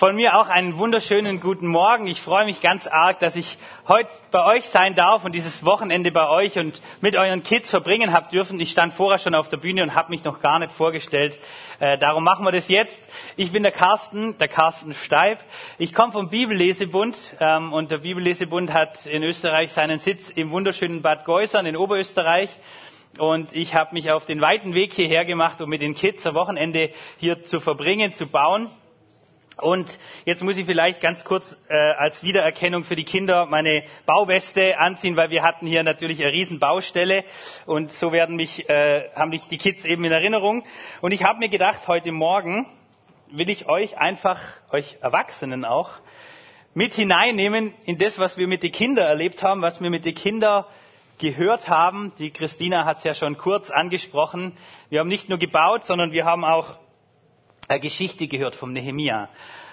Von mir auch einen wunderschönen guten Morgen. Ich freue mich ganz arg, dass ich heute bei euch sein darf und dieses Wochenende bei euch und mit euren Kids verbringen habe dürfen. Ich stand vorher schon auf der Bühne und habe mich noch gar nicht vorgestellt. Äh, darum machen wir das jetzt. Ich bin der Carsten, der Carsten Steib. Ich komme vom Bibellesebund ähm, und der Bibellesebund hat in Österreich seinen Sitz im wunderschönen Bad Geusern in Oberösterreich. Und ich habe mich auf den weiten Weg hierher gemacht, um mit den Kids am Wochenende hier zu verbringen, zu bauen. Und jetzt muss ich vielleicht ganz kurz äh, als Wiedererkennung für die Kinder meine Bauweste anziehen, weil wir hatten hier natürlich eine Riesenbaustelle und so werden mich, äh, haben mich die Kids eben in Erinnerung. Und ich habe mir gedacht, heute Morgen will ich euch einfach, euch Erwachsenen auch, mit hineinnehmen in das, was wir mit den Kindern erlebt haben, was wir mit den Kindern gehört haben. Die Christina hat es ja schon kurz angesprochen. Wir haben nicht nur gebaut, sondern wir haben auch Geschichte gehört vom Nehemia.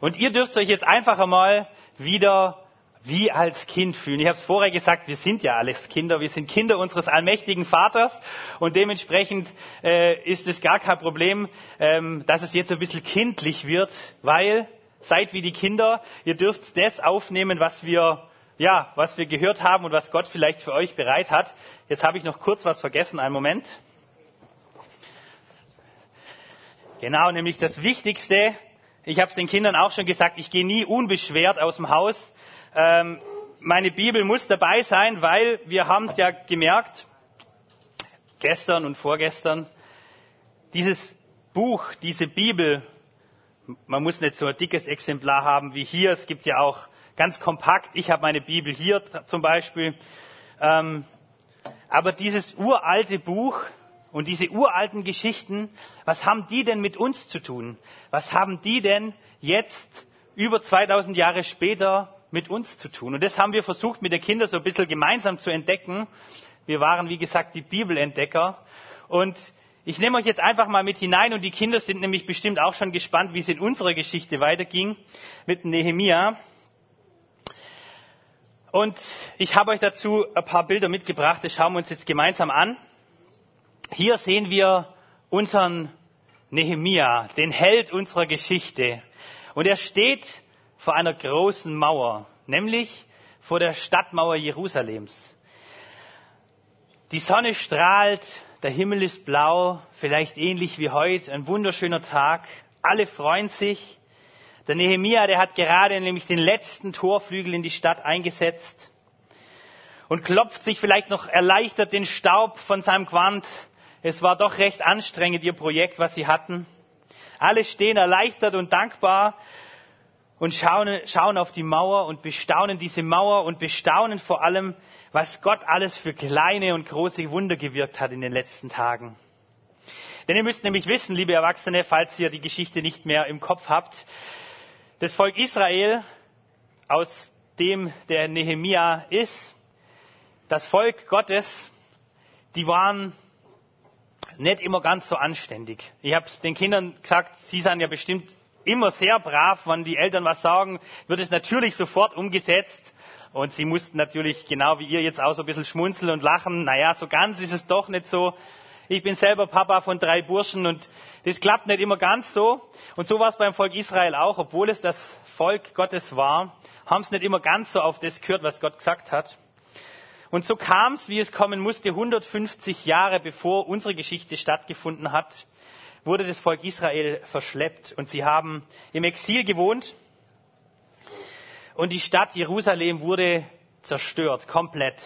Und ihr dürft euch jetzt einfach einmal wieder wie als Kind fühlen. Ich habe es vorher gesagt, wir sind ja alles Kinder, wir sind Kinder unseres allmächtigen Vaters und dementsprechend äh, ist es gar kein Problem, ähm, dass es jetzt ein bisschen kindlich wird, weil seid wie die Kinder, ihr dürft das aufnehmen, was wir ja, was wir gehört haben und was Gott vielleicht für euch bereit hat. Jetzt habe ich noch kurz was vergessen, einen Moment. Genau, nämlich das Wichtigste. Ich habe es den Kindern auch schon gesagt, ich gehe nie unbeschwert aus dem Haus. Ähm, meine Bibel muss dabei sein, weil wir haben es ja gemerkt, gestern und vorgestern, dieses Buch, diese Bibel, man muss nicht so ein dickes Exemplar haben wie hier, es gibt ja auch ganz kompakt, ich habe meine Bibel hier zum Beispiel, ähm, aber dieses uralte Buch, und diese uralten Geschichten, was haben die denn mit uns zu tun? Was haben die denn jetzt über 2000 Jahre später mit uns zu tun? Und das haben wir versucht mit den Kindern so ein bisschen gemeinsam zu entdecken. Wir waren, wie gesagt, die Bibelentdecker. Und ich nehme euch jetzt einfach mal mit hinein und die Kinder sind nämlich bestimmt auch schon gespannt, wie es in unserer Geschichte weiterging mit Nehemia. Und ich habe euch dazu ein paar Bilder mitgebracht, das schauen wir uns jetzt gemeinsam an. Hier sehen wir unseren Nehemia, den Held unserer Geschichte. Und er steht vor einer großen Mauer, nämlich vor der Stadtmauer Jerusalems. Die Sonne strahlt, der Himmel ist blau, vielleicht ähnlich wie heute, ein wunderschöner Tag. Alle freuen sich. Der Nehemia, der hat gerade nämlich den letzten Torflügel in die Stadt eingesetzt und klopft sich vielleicht noch erleichtert den Staub von seinem Quant es war doch recht anstrengend, ihr Projekt, was sie hatten. Alle stehen erleichtert und dankbar und schauen, schauen auf die Mauer und bestaunen diese Mauer und bestaunen vor allem, was Gott alles für kleine und große Wunder gewirkt hat in den letzten Tagen. Denn ihr müsst nämlich wissen, liebe Erwachsene, falls ihr die Geschichte nicht mehr im Kopf habt, das Volk Israel, aus dem der Nehemia ist, das Volk Gottes, die waren nicht immer ganz so anständig. Ich habe es den Kindern gesagt, sie sind ja bestimmt immer sehr brav, wenn die Eltern was sagen, wird es natürlich sofort umgesetzt. Und sie mussten natürlich, genau wie ihr jetzt auch so ein bisschen schmunzeln und lachen. Naja, so ganz ist es doch nicht so. Ich bin selber Papa von drei Burschen und das klappt nicht immer ganz so. Und so war es beim Volk Israel auch. Obwohl es das Volk Gottes war, haben es nicht immer ganz so auf das gehört, was Gott gesagt hat. Und so kam es, wie es kommen musste, 150 Jahre bevor unsere Geschichte stattgefunden hat, wurde das Volk Israel verschleppt und sie haben im Exil gewohnt und die Stadt Jerusalem wurde zerstört, komplett.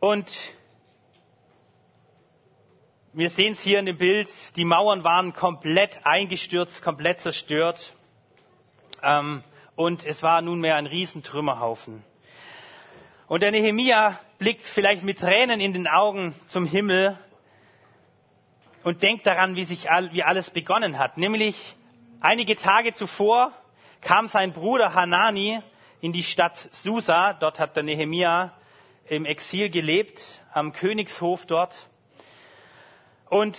Und wir sehen es hier in dem Bild, die Mauern waren komplett eingestürzt, komplett zerstört. Ähm, und es war nunmehr ein Riesentrümmerhaufen. Und der Nehemia blickt vielleicht mit Tränen in den Augen zum Himmel und denkt daran, wie sich all, wie alles begonnen hat. Nämlich einige Tage zuvor kam sein Bruder Hanani in die Stadt Susa. Dort hat der Nehemia im Exil gelebt, am Königshof dort. Und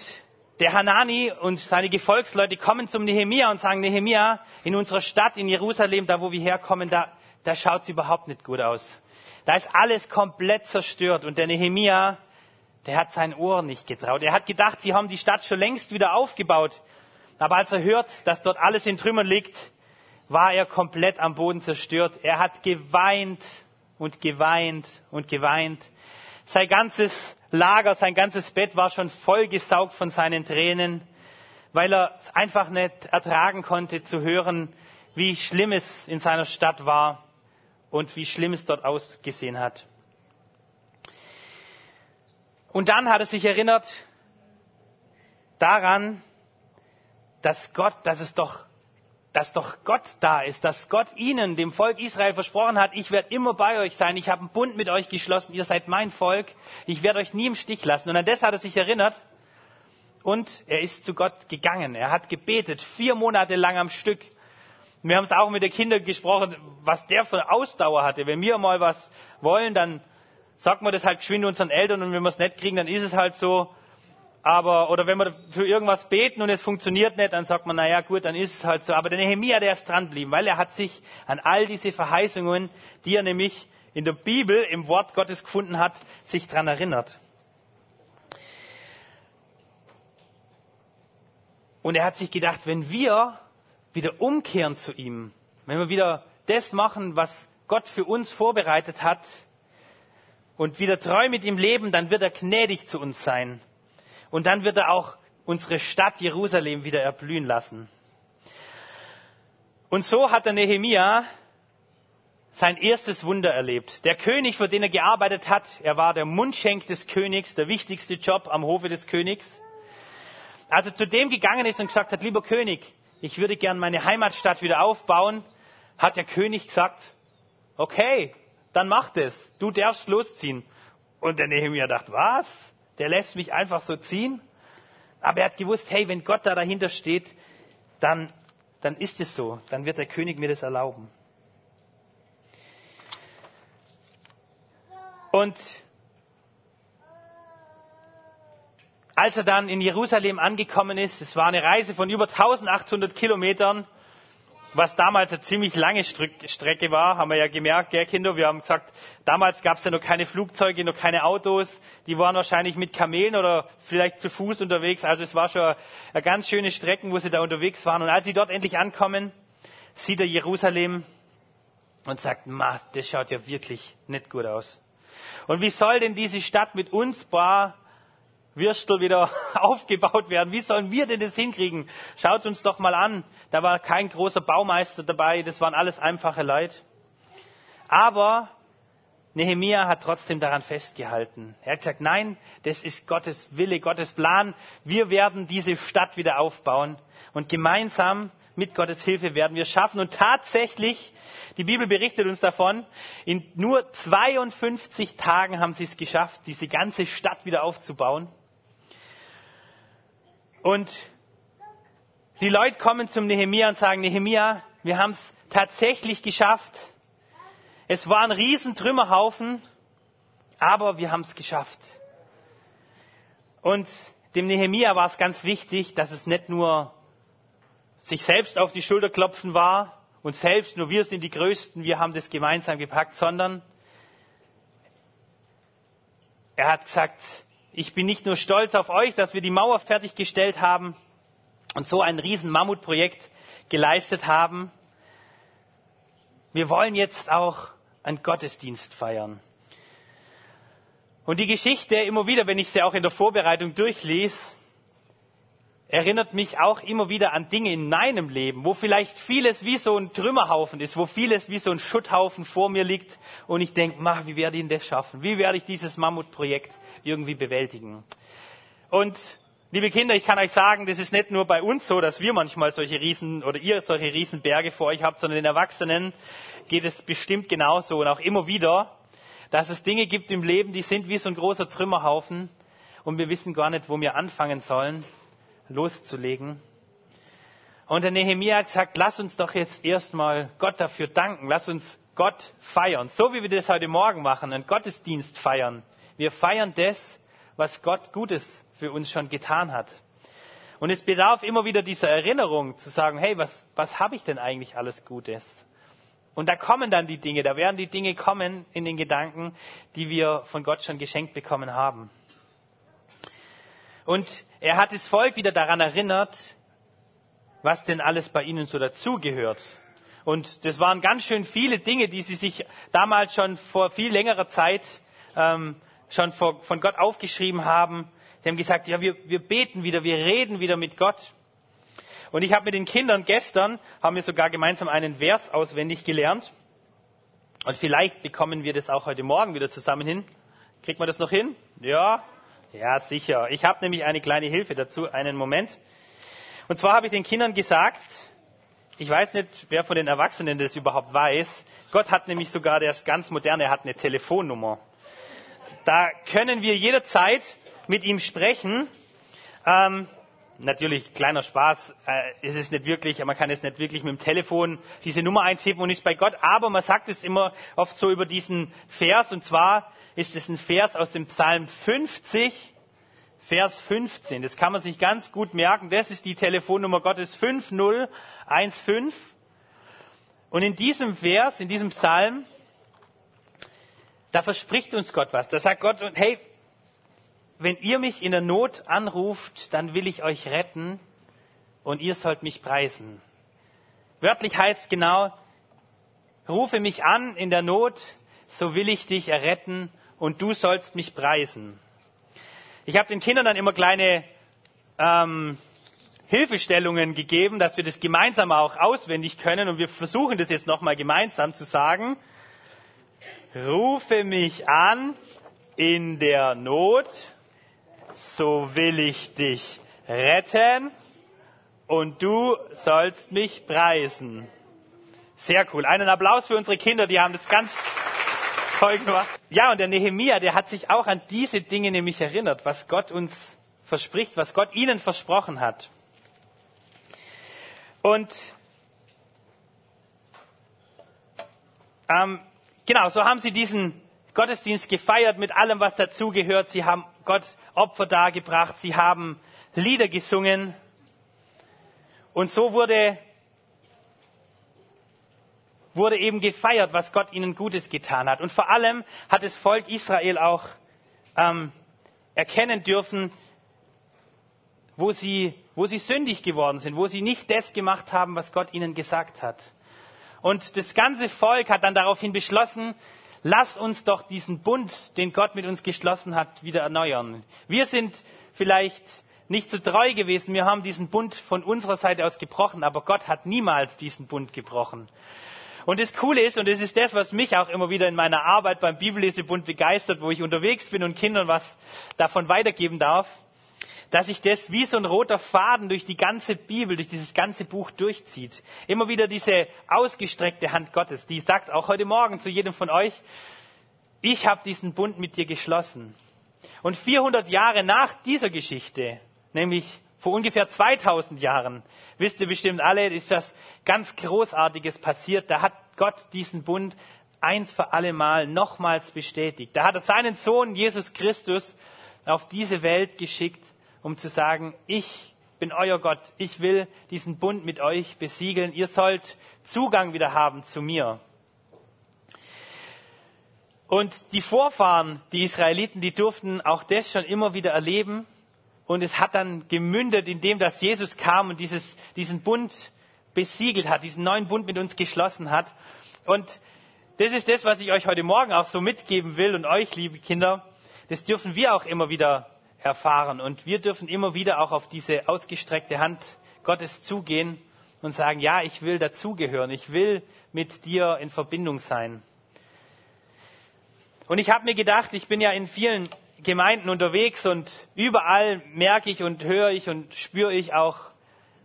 der Hanani und seine Gefolgsleute kommen zum Nehemia und sagen, Nehemia, in unserer Stadt, in Jerusalem, da wo wir herkommen, da, da schaut es überhaupt nicht gut aus. Da ist alles komplett zerstört. Und der Nehemia, der hat sein Ohr nicht getraut. Er hat gedacht, sie haben die Stadt schon längst wieder aufgebaut. Aber als er hört, dass dort alles in Trümmern liegt, war er komplett am Boden zerstört. Er hat geweint und geweint und geweint. Sein ganzes Lager, sein ganzes Bett war schon vollgesaugt von seinen Tränen, weil er es einfach nicht ertragen konnte zu hören, wie schlimm es in seiner Stadt war und wie schlimm es dort ausgesehen hat. Und dann hat er sich erinnert daran, dass Gott, dass es doch, dass doch Gott da ist, dass Gott ihnen, dem Volk Israel versprochen hat, ich werde immer bei euch sein, ich habe einen Bund mit euch geschlossen, ihr seid mein Volk, ich werde euch nie im Stich lassen. Und an das hat er sich erinnert und er ist zu Gott gegangen. Er hat gebetet, vier Monate lang am Stück. Wir haben es auch mit den Kindern gesprochen, was der für Ausdauer hatte. Wenn wir mal was wollen, dann sagt man das halt geschwind unseren Eltern und wenn wir es nicht kriegen, dann ist es halt so. Aber, oder wenn wir für irgendwas beten und es funktioniert nicht, dann sagt man, naja, gut, dann ist es halt so. Aber der Nehemiah, der ist dranbleiben, weil er hat sich an all diese Verheißungen, die er nämlich in der Bibel, im Wort Gottes gefunden hat, sich dran erinnert. Und er hat sich gedacht, wenn wir wieder umkehren zu ihm, wenn wir wieder das machen, was Gott für uns vorbereitet hat und wieder treu mit ihm leben, dann wird er gnädig zu uns sein. Und dann wird er auch unsere Stadt Jerusalem wieder erblühen lassen. Und so hat der Nehemia sein erstes Wunder erlebt. Der König, für den er gearbeitet hat, er war der Mundschenk des Königs, der wichtigste Job am Hofe des Königs. Als er zu dem gegangen ist und gesagt hat, lieber König, ich würde gern meine Heimatstadt wieder aufbauen, hat der König gesagt, okay, dann mach das, du darfst losziehen. Und der Nehemiah dachte, was? der lässt mich einfach so ziehen. Aber er hat gewusst, hey, wenn Gott da dahinter steht, dann, dann ist es so. Dann wird der König mir das erlauben. Und als er dann in Jerusalem angekommen ist, es war eine Reise von über 1800 Kilometern, was damals eine ziemlich lange Strecke war, haben wir ja gemerkt, gell, Kinder, wir haben gesagt, damals gab es ja noch keine Flugzeuge, noch keine Autos, die waren wahrscheinlich mit Kamelen oder vielleicht zu Fuß unterwegs, also es war schon eine ganz schöne Strecke, wo sie da unterwegs waren. Und als sie dort endlich ankommen, sieht er Jerusalem und sagt, Ma, das schaut ja wirklich nicht gut aus. Und wie soll denn diese Stadt mit uns paar Würstel wieder aufgebaut werden. Wie sollen wir denn das hinkriegen? Schaut uns doch mal an. Da war kein großer Baumeister dabei. Das waren alles einfache Leute. Aber Nehemia hat trotzdem daran festgehalten. Er hat gesagt, nein, das ist Gottes Wille, Gottes Plan. Wir werden diese Stadt wieder aufbauen. Und gemeinsam mit Gottes Hilfe werden wir schaffen. Und tatsächlich, die Bibel berichtet uns davon, in nur 52 Tagen haben sie es geschafft, diese ganze Stadt wieder aufzubauen. Und die Leute kommen zum Nehemia und sagen, Nehemia, wir haben es tatsächlich geschafft. Es war ein riesen Trümmerhaufen, aber wir haben es geschafft. Und dem Nehemia war es ganz wichtig, dass es nicht nur sich selbst auf die Schulter klopfen war und selbst nur wir sind die Größten, wir haben das gemeinsam gepackt, sondern er hat gesagt, ich bin nicht nur stolz auf euch, dass wir die Mauer fertiggestellt haben und so ein riesen Mammutprojekt geleistet haben. Wir wollen jetzt auch einen Gottesdienst feiern. Und die Geschichte immer wieder, wenn ich sie auch in der Vorbereitung durchlese, erinnert mich auch immer wieder an Dinge in meinem Leben, wo vielleicht vieles wie so ein Trümmerhaufen ist, wo vieles wie so ein Schutthaufen vor mir liegt und ich denke, wie werde ich das schaffen? Wie werde ich dieses Mammutprojekt irgendwie bewältigen? Und liebe Kinder, ich kann euch sagen, das ist nicht nur bei uns so, dass wir manchmal solche Riesen oder ihr solche Riesenberge vor euch habt, sondern den Erwachsenen geht es bestimmt genauso und auch immer wieder, dass es Dinge gibt im Leben, die sind wie so ein großer Trümmerhaufen und wir wissen gar nicht, wo wir anfangen sollen loszulegen. Und der Nehemiah hat gesagt, lass uns doch jetzt erstmal Gott dafür danken. Lass uns Gott feiern. So wie wir das heute Morgen machen, einen Gottesdienst feiern. Wir feiern das, was Gott Gutes für uns schon getan hat. Und es bedarf immer wieder dieser Erinnerung zu sagen, hey, was, was habe ich denn eigentlich alles Gutes? Und da kommen dann die Dinge, da werden die Dinge kommen in den Gedanken, die wir von Gott schon geschenkt bekommen haben. Und er hat das Volk wieder daran erinnert, was denn alles bei ihnen so dazugehört. Und das waren ganz schön viele Dinge, die sie sich damals schon vor viel längerer Zeit ähm, schon vor, von Gott aufgeschrieben haben. Sie haben gesagt, ja, wir, wir beten wieder, wir reden wieder mit Gott. Und ich habe mit den Kindern gestern, haben wir sogar gemeinsam einen Vers auswendig gelernt. Und vielleicht bekommen wir das auch heute Morgen wieder zusammen hin. Kriegt man das noch hin? Ja? Ja, sicher. Ich habe nämlich eine kleine Hilfe dazu. Einen Moment. Und zwar habe ich den Kindern gesagt, ich weiß nicht, wer von den Erwachsenen das überhaupt weiß. Gott hat nämlich sogar, der ist ganz modern, er hat eine Telefonnummer. Da können wir jederzeit mit ihm sprechen. Ähm, natürlich kleiner Spaß, äh, es ist nicht wirklich, man kann es nicht wirklich mit dem Telefon diese Nummer eintippen und ist bei Gott, aber man sagt es immer oft so über diesen Vers und zwar ist es ein Vers aus dem Psalm 50, Vers 15. Das kann man sich ganz gut merken. Das ist die Telefonnummer Gottes 5015. Und in diesem Vers, in diesem Psalm, da verspricht uns Gott was. Da sagt Gott, hey, wenn ihr mich in der Not anruft, dann will ich euch retten und ihr sollt mich preisen. Wörtlich heißt genau, rufe mich an in der Not, so will ich dich erretten und du sollst mich preisen. Ich habe den Kindern dann immer kleine ähm, Hilfestellungen gegeben, dass wir das gemeinsam auch auswendig können und wir versuchen das jetzt nochmal gemeinsam zu sagen. Rufe mich an in der Not so will ich dich retten und du sollst mich preisen. Sehr cool. Einen Applaus für unsere Kinder, die haben das ganz toll gemacht. Ja, und der Nehemia, der hat sich auch an diese Dinge nämlich erinnert, was Gott uns verspricht, was Gott ihnen versprochen hat. Und ähm, genau, so haben sie diesen Gottesdienst gefeiert mit allem, was dazugehört. Sie haben Gott Opfer dargebracht, sie haben Lieder gesungen. Und so wurde, wurde eben gefeiert, was Gott ihnen Gutes getan hat. Und vor allem hat das Volk Israel auch ähm, erkennen dürfen, wo sie, wo sie sündig geworden sind, wo sie nicht das gemacht haben, was Gott ihnen gesagt hat. Und das ganze Volk hat dann daraufhin beschlossen, lass uns doch diesen Bund, den Gott mit uns geschlossen hat, wieder erneuern. Wir sind vielleicht nicht so treu gewesen, wir haben diesen Bund von unserer Seite aus gebrochen, aber Gott hat niemals diesen Bund gebrochen. Und das Coole ist, und das ist das, was mich auch immer wieder in meiner Arbeit beim Bibellesebund begeistert, wo ich unterwegs bin und Kindern was davon weitergeben darf, dass sich das wie so ein roter Faden durch die ganze Bibel, durch dieses ganze Buch durchzieht. Immer wieder diese ausgestreckte Hand Gottes, die sagt auch heute Morgen zu jedem von euch, ich habe diesen Bund mit dir geschlossen. Und 400 Jahre nach dieser Geschichte, nämlich vor ungefähr 2000 Jahren, wisst ihr bestimmt alle, ist das ganz Großartiges passiert. Da hat Gott diesen Bund eins für alle Mal nochmals bestätigt. Da hat er seinen Sohn Jesus Christus auf diese Welt geschickt, um zu sagen, ich bin euer Gott, ich will diesen Bund mit euch besiegeln, ihr sollt Zugang wieder haben zu mir. Und die Vorfahren, die Israeliten, die durften auch das schon immer wieder erleben. Und es hat dann gemündet in dem, dass Jesus kam und dieses, diesen Bund besiegelt hat, diesen neuen Bund mit uns geschlossen hat. Und das ist das, was ich euch heute Morgen auch so mitgeben will und euch, liebe Kinder. Das dürfen wir auch immer wieder erfahren. Und wir dürfen immer wieder auch auf diese ausgestreckte Hand Gottes zugehen und sagen, ja, ich will dazugehören, ich will mit dir in Verbindung sein. Und ich habe mir gedacht, ich bin ja in vielen Gemeinden unterwegs und überall merke ich und höre ich und spüre ich auch,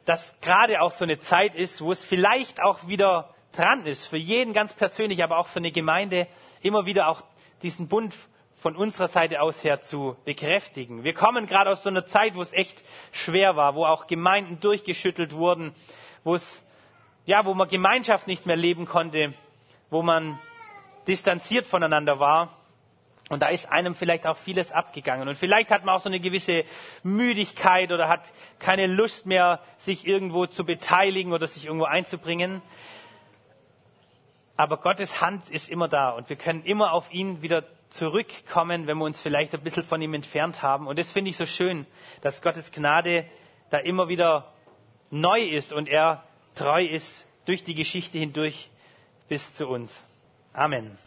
dass gerade auch so eine Zeit ist, wo es vielleicht auch wieder dran ist, für jeden ganz persönlich, aber auch für eine Gemeinde, immer wieder auch diesen Bund von unserer Seite aus her zu bekräftigen. Wir kommen gerade aus so einer Zeit, wo es echt schwer war, wo auch Gemeinden durchgeschüttelt wurden, wo es, ja, wo man Gemeinschaft nicht mehr leben konnte, wo man distanziert voneinander war. Und da ist einem vielleicht auch vieles abgegangen. Und vielleicht hat man auch so eine gewisse Müdigkeit oder hat keine Lust mehr, sich irgendwo zu beteiligen oder sich irgendwo einzubringen. Aber Gottes Hand ist immer da und wir können immer auf ihn wieder zurückkommen, wenn wir uns vielleicht ein bisschen von ihm entfernt haben. Und das finde ich so schön, dass Gottes Gnade da immer wieder neu ist und er treu ist durch die Geschichte hindurch bis zu uns. Amen.